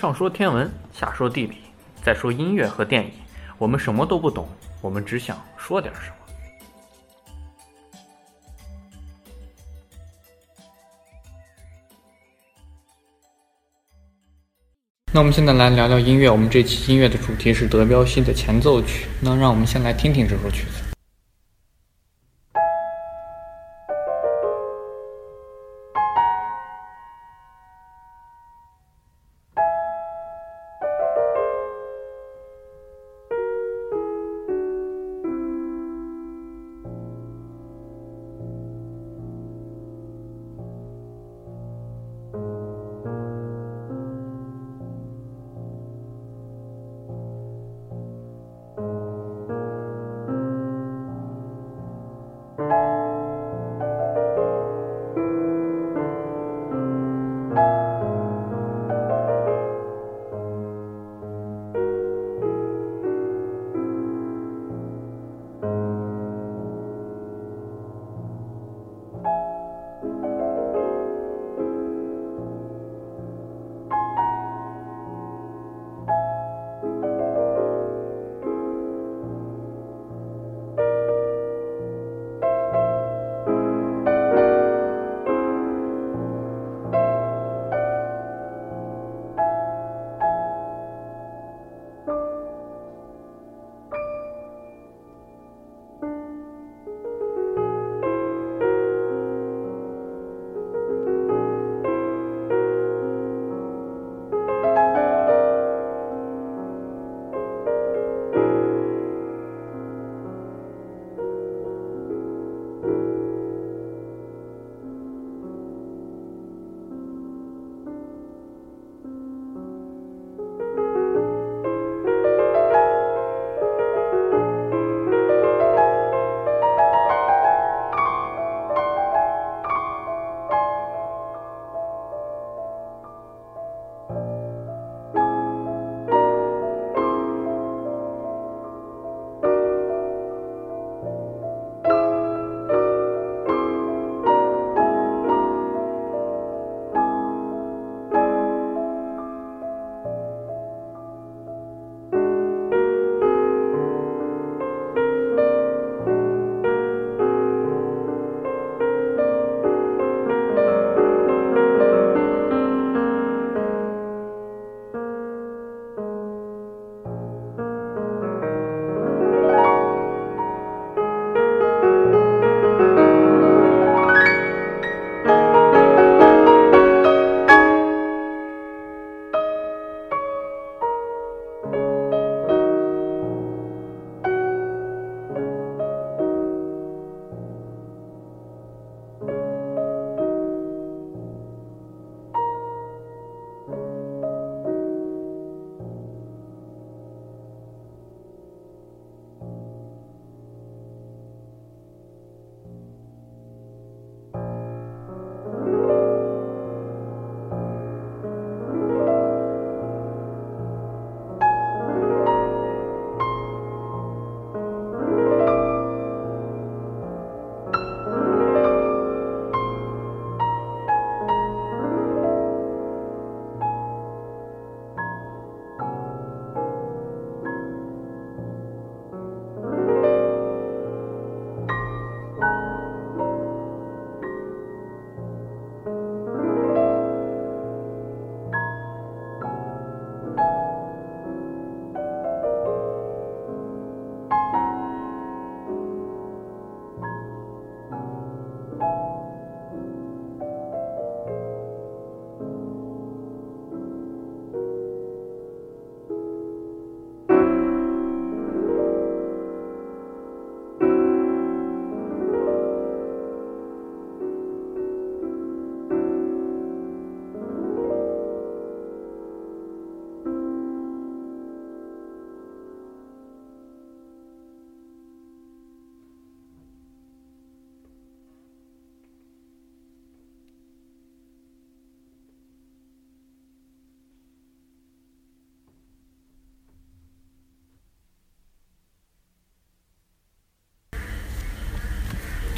上说天文，下说地理，再说音乐和电影，我们什么都不懂，我们只想说点什么。那我们现在来聊聊音乐。我们这期音乐的主题是德彪西的前奏曲。那让我们先来听听这首曲子。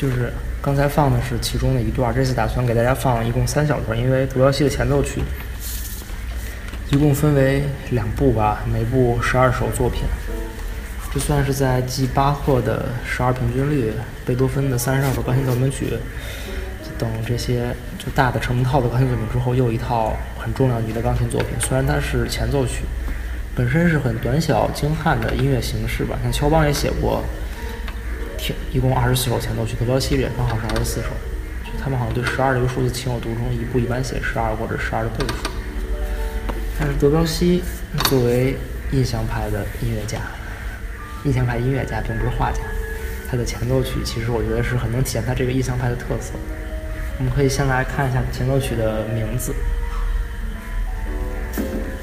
就是刚才放的是其中的一段，这次打算给大家放一共三小段，因为独角戏的前奏曲一共分为两部吧，每部十二首作品。这算是在继巴赫的十二平均律、贝多芬的三十二首钢琴奏鸣曲等这些就大的成套的钢琴作品之后，又一套很重量级的钢琴作品。虽然它是前奏曲，本身是很短小精悍的音乐形式吧。像肖邦也写过，挺一共二十四首前奏曲，德彪西也刚好是二十四首。他们好像对十二这个数字情有独钟，一部一般写十二或者十二的倍数。但是德彪西作为印象派的音乐家。印象派音乐家并不是画家，他的前奏曲其实我觉得是很能体现他这个印象派的特色。我们可以先来看一下前奏曲的名字，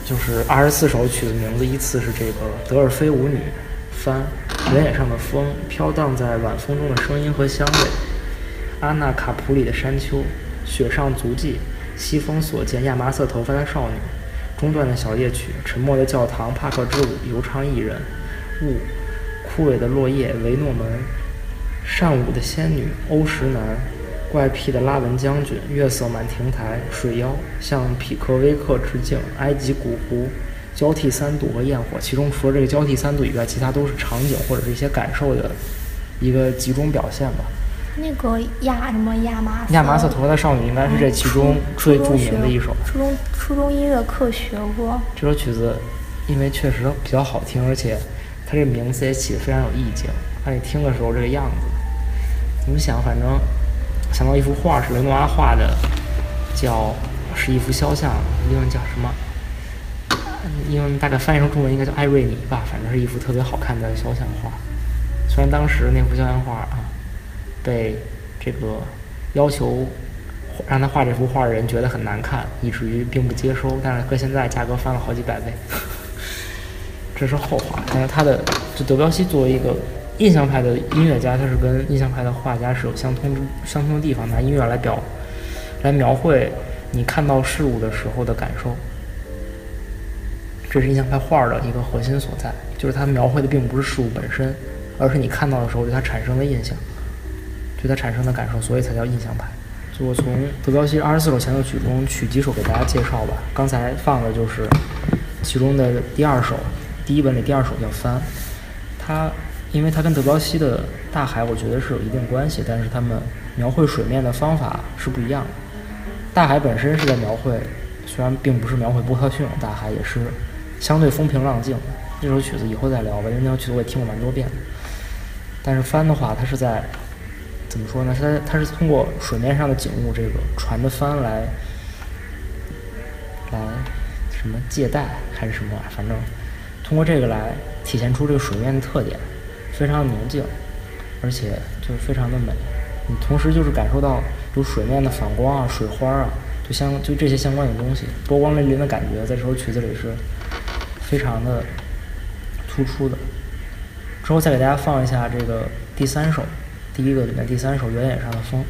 就是二十四首曲的名字依次是这个《德尔菲舞女》、帆、原野上的风、飘荡在晚风中的声音和香味、阿纳卡普里的山丘、雪上足迹、西风所见亚麻色头发的少女、中段的小夜曲、沉默的教堂、帕克之舞、游唱一人、雾。枯萎的落叶，维诺门，善舞的仙女，欧石南，怪癖的拉文将军，月色满亭台，水妖，向匹克威克致敬，埃及古湖，交替三度和焰火。其中除了这个交替三度以外，其他都是场景或者是一些感受的一个集中表现吧。那个亚什么亚麻亚麻色头发的少女应该是这其中最著名的一首。初中初中音乐课学过这首曲子，因为确实比较好听，而且。它这名字也起得非常有意境，让你听的时候这个样子，怎么想？反正想到一幅画是雷诺阿画的，叫是一幅肖像，英文叫什么？英文大概翻译成中文应该叫艾瑞尼吧，反正是一幅特别好看的肖像画。虽然当时那幅肖像画啊，被这个要求让他画这幅画的人觉得很难看，以至于并不接收，但是搁现在价格翻了好几百倍。这是后话，但是他的就德彪西作为一个印象派的音乐家，他是跟印象派的画家是有相通之相通的地方，拿音乐来表来描绘你看到事物的时候的感受，这是印象派画的一个核心所在，就是它描绘的并不是事物本身，而是你看到的时候对它产生的印象，对它产生的感受，所以才叫印象派。就我从德彪西二十四首前奏曲中取几首给大家介绍吧，刚才放的就是其中的第二首。第一本里第二首叫《帆》，它因为它跟德彪西的大海，我觉得是有一定关系，但是他们描绘水面的方法是不一样的。大海本身是在描绘，虽然并不是描绘波涛汹涌，大海也是相对风平浪静。这首曲子以后再聊吧，因为那首曲子我也听过蛮多遍的。但是《帆》的话，它是在怎么说呢？它它是通过水面上的景物，这个船的帆来来什么借贷还是什么，反正。通过这个来体现出这个水面的特点，非常宁静，而且就是非常的美。你同时就是感受到有水面的反光啊、水花啊，就相就这些相关的东西，波光粼粼的感觉，在这首曲子里是非常的突出的。之后再给大家放一下这个第三首，第一个里面第三首《原野上的风》。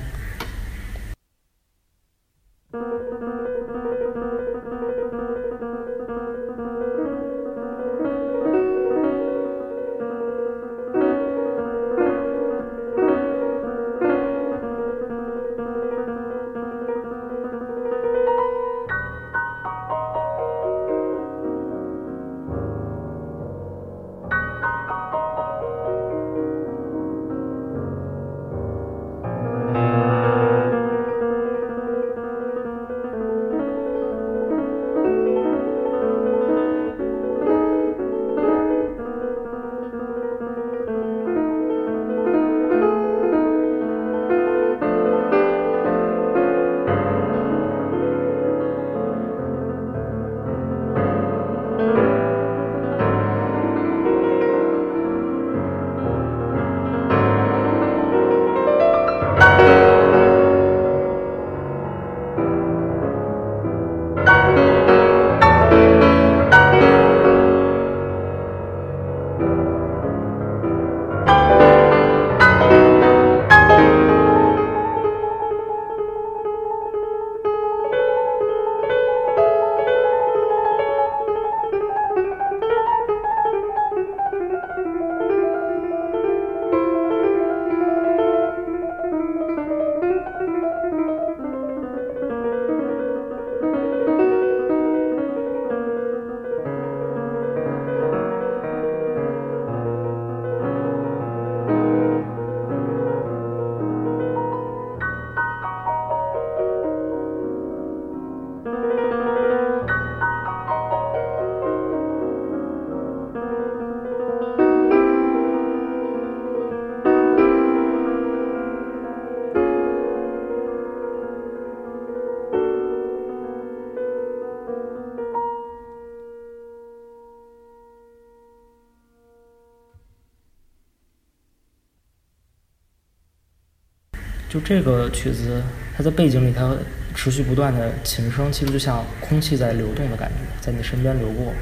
就这个曲子，它在背景里，它持续不断的琴声，其实就像空气在流动的感觉，在你身边流过。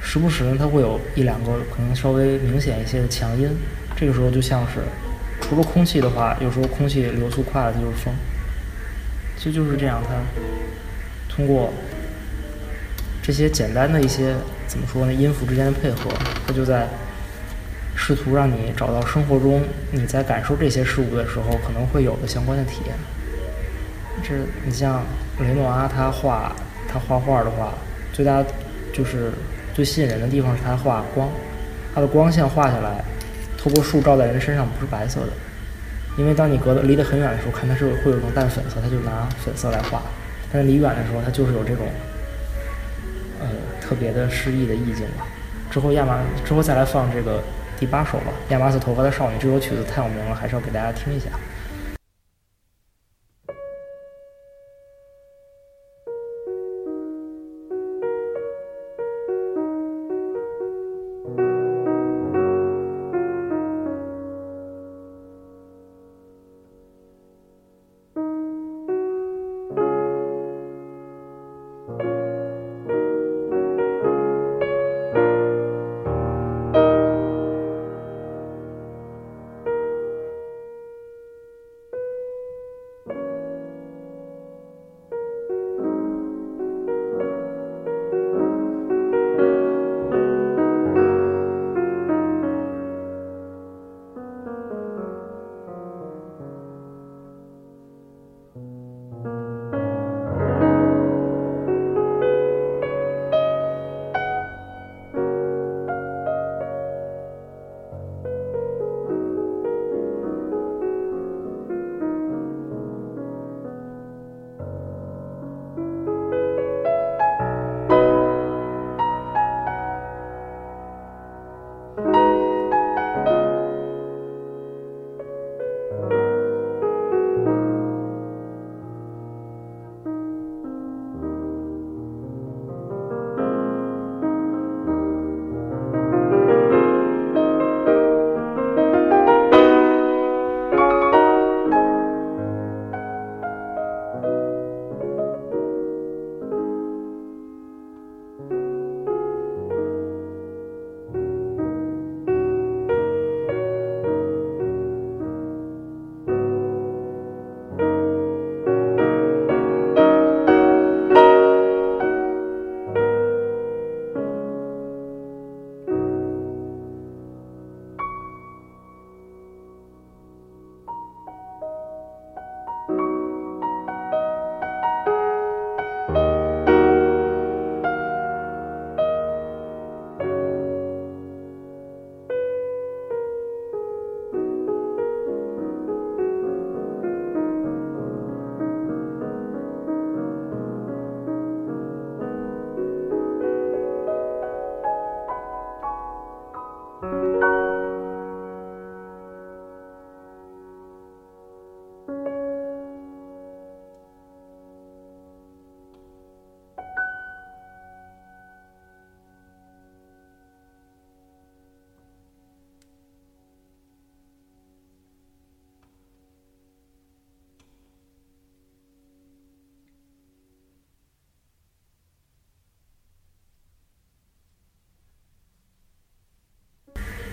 时不时呢，它会有一两个可能稍微明显一些的强音，这个时候就像是除了空气的话，有时候空气流速快了，它就是风。其实就是这样，它通过这些简单的一些怎么说呢，音符之间的配合，它就在。试图让你找到生活中你在感受这些事物的时候可能会有的相关的体验。这你像雷诺阿他画他画画的话，最大就是最吸引人的地方是他画光，他的光线画下来，透过树照在人身上不是白色的，因为当你隔得离得很远的时候看它是会有一种淡粉色，他就拿粉色来画，但是离远的时候它就是有这种呃特别的诗意的意境吧。之后亚麻之后再来放这个。第八首吧，亚麻色头发的少女这首曲子太有名了，还是要给大家听一下。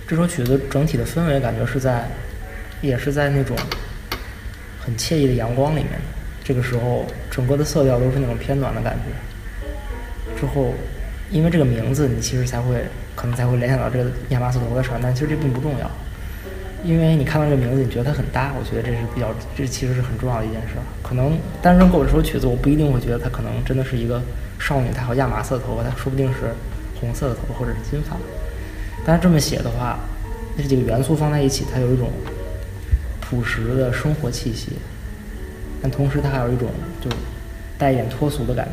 这首曲子整体的氛围感觉是在，也是在那种很惬意的阳光里面。这个时候，整个的色调都是那种偏暖的感觉。之后，因为这个名字，你其实才会可能才会联想到这个亚麻色头的船，但其实这并不重要。因为你看到这个名字，你觉得它很搭，我觉得这是比较，这其实是很重要的一件事。可能单纯给我这首曲子，我不一定会觉得它可能真的是一个少女，她有亚麻色头发，她说不定是红色的头发或者是金发。但是这么写的话，这几个元素放在一起，它有一种朴实的生活气息，但同时它还有一种就带一点脱俗的感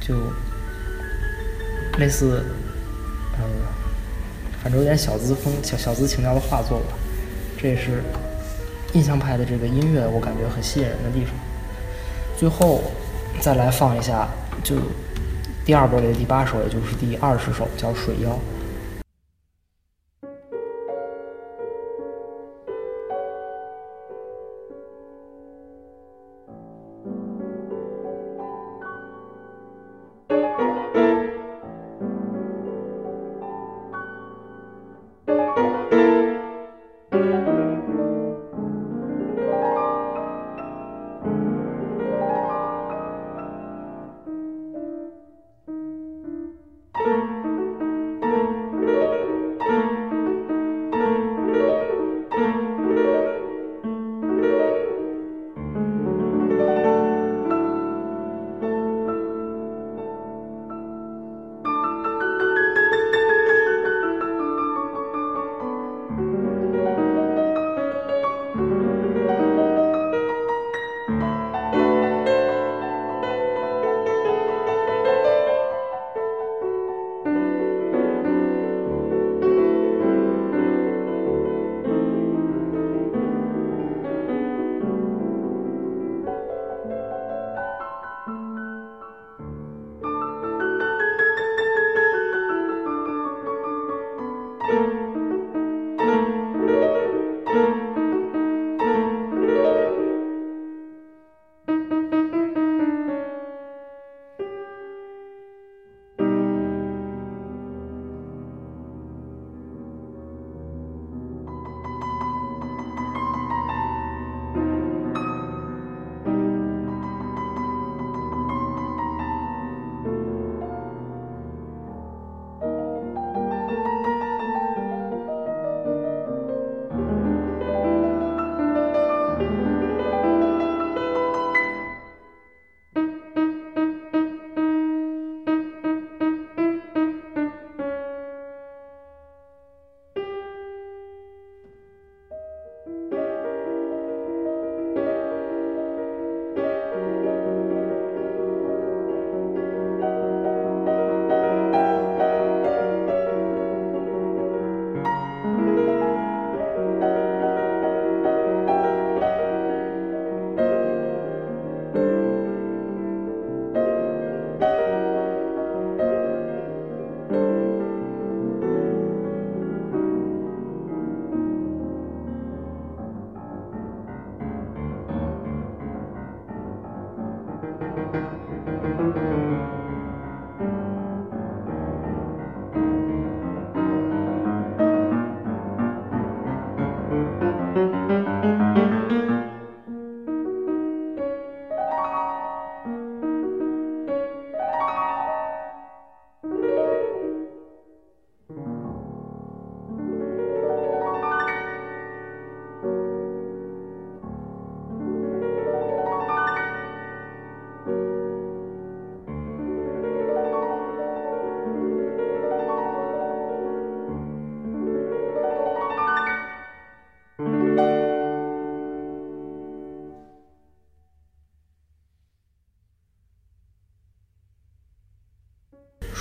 觉，就类似呃，反正有点小资风、小小资情调的画作吧。这也是印象派的这个音乐，我感觉很吸引人的地方。最后再来放一下，就。第二波里的第八首，也就是第二十首，叫《水妖》。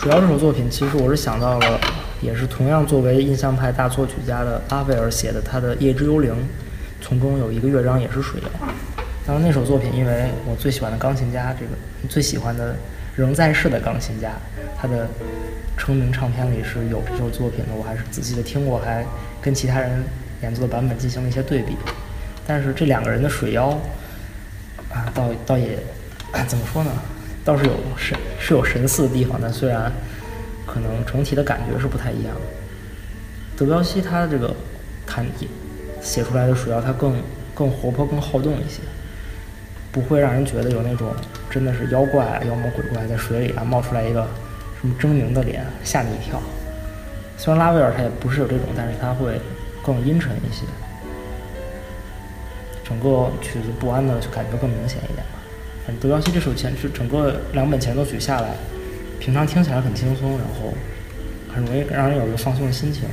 水妖这首作品，其实我是想到了，也是同样作为印象派大作曲家的阿贝尔写的他的《夜之幽灵》，从中有一个乐章也是水妖。当然那首作品，因为我最喜欢的钢琴家，这个最喜欢的仍在世的钢琴家，他的成名唱片里是有这首作品的，我还是仔细的听过，还跟其他人演奏的版本进行了一些对比。但是这两个人的水妖啊，倒倒也 怎么说呢？倒是有神是有神似的地方，但虽然可能整体的感觉是不太一样。德彪西他这个弹写出来的水妖，它更更活泼、更好动一些，不会让人觉得有那种真的是妖怪啊、妖魔鬼怪在水里啊冒出来一个什么狰狞的脸吓你一跳。虽然拉威尔他也不是有这种，但是他会更阴沉一些，整个曲子不安的感觉更明显一点吧。德彪西这首前是整个两本前奏曲下来，平常听起来很轻松，然后很容易让人有一个放松的心情，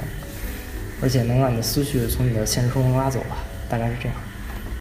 而且能让你的思绪从你的现实生活中拉走吧，大概是这样。